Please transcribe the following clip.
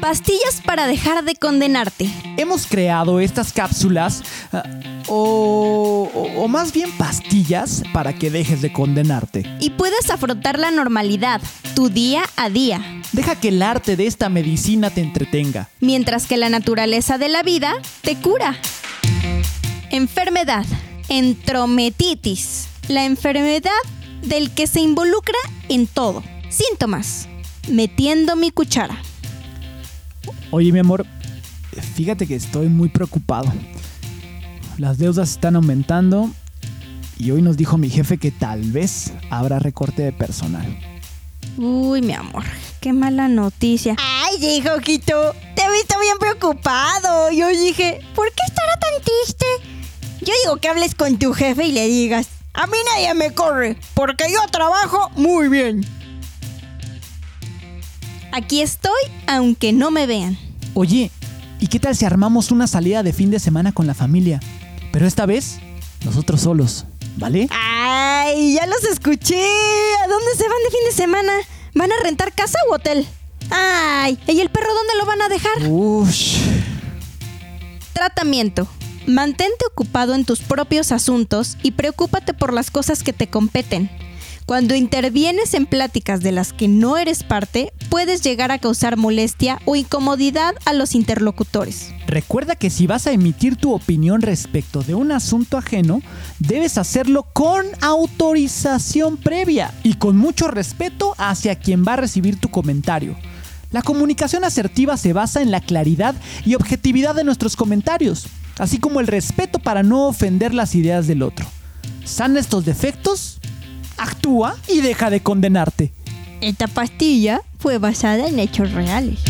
Pastillas para dejar de condenarte. Hemos creado estas cápsulas ah, o, o- o más bien pastillas para que dejes de condenarte. Y puedes afrontar la normalidad, tu día a día. Deja que el arte de esta medicina te entretenga. mientras que la naturaleza de la vida te cura. Enfermedad. Entrometitis. La enfermedad del que se involucra en todo. Síntomas. Metiendo mi cuchara. Oye, mi amor, fíjate que estoy muy preocupado. Las deudas están aumentando y hoy nos dijo mi jefe que tal vez habrá recorte de personal. Uy, mi amor, qué mala noticia. Ay, hijo, Quito, te he visto bien preocupado. Yo dije, ¿por qué estará tan triste? Yo digo que hables con tu jefe y le digas, a mí nadie me corre, porque yo trabajo muy bien. Aquí estoy, aunque no me vean. Oye, ¿y qué tal si armamos una salida de fin de semana con la familia? Pero esta vez, nosotros solos, ¿vale? Ay, ya los escuché. ¿A dónde se van de fin de semana? ¿Van a rentar casa u hotel? Ay, ¿y el perro dónde lo van a dejar? Ush. Tratamiento. Mantente ocupado en tus propios asuntos y preocúpate por las cosas que te competen. Cuando intervienes en pláticas de las que no eres parte, puedes llegar a causar molestia o incomodidad a los interlocutores. Recuerda que si vas a emitir tu opinión respecto de un asunto ajeno, debes hacerlo con autorización previa y con mucho respeto hacia quien va a recibir tu comentario. La comunicación asertiva se basa en la claridad y objetividad de nuestros comentarios, así como el respeto para no ofender las ideas del otro. Sana estos defectos, actúa y deja de condenarte. Esta pastilla fue basada en hechos reales.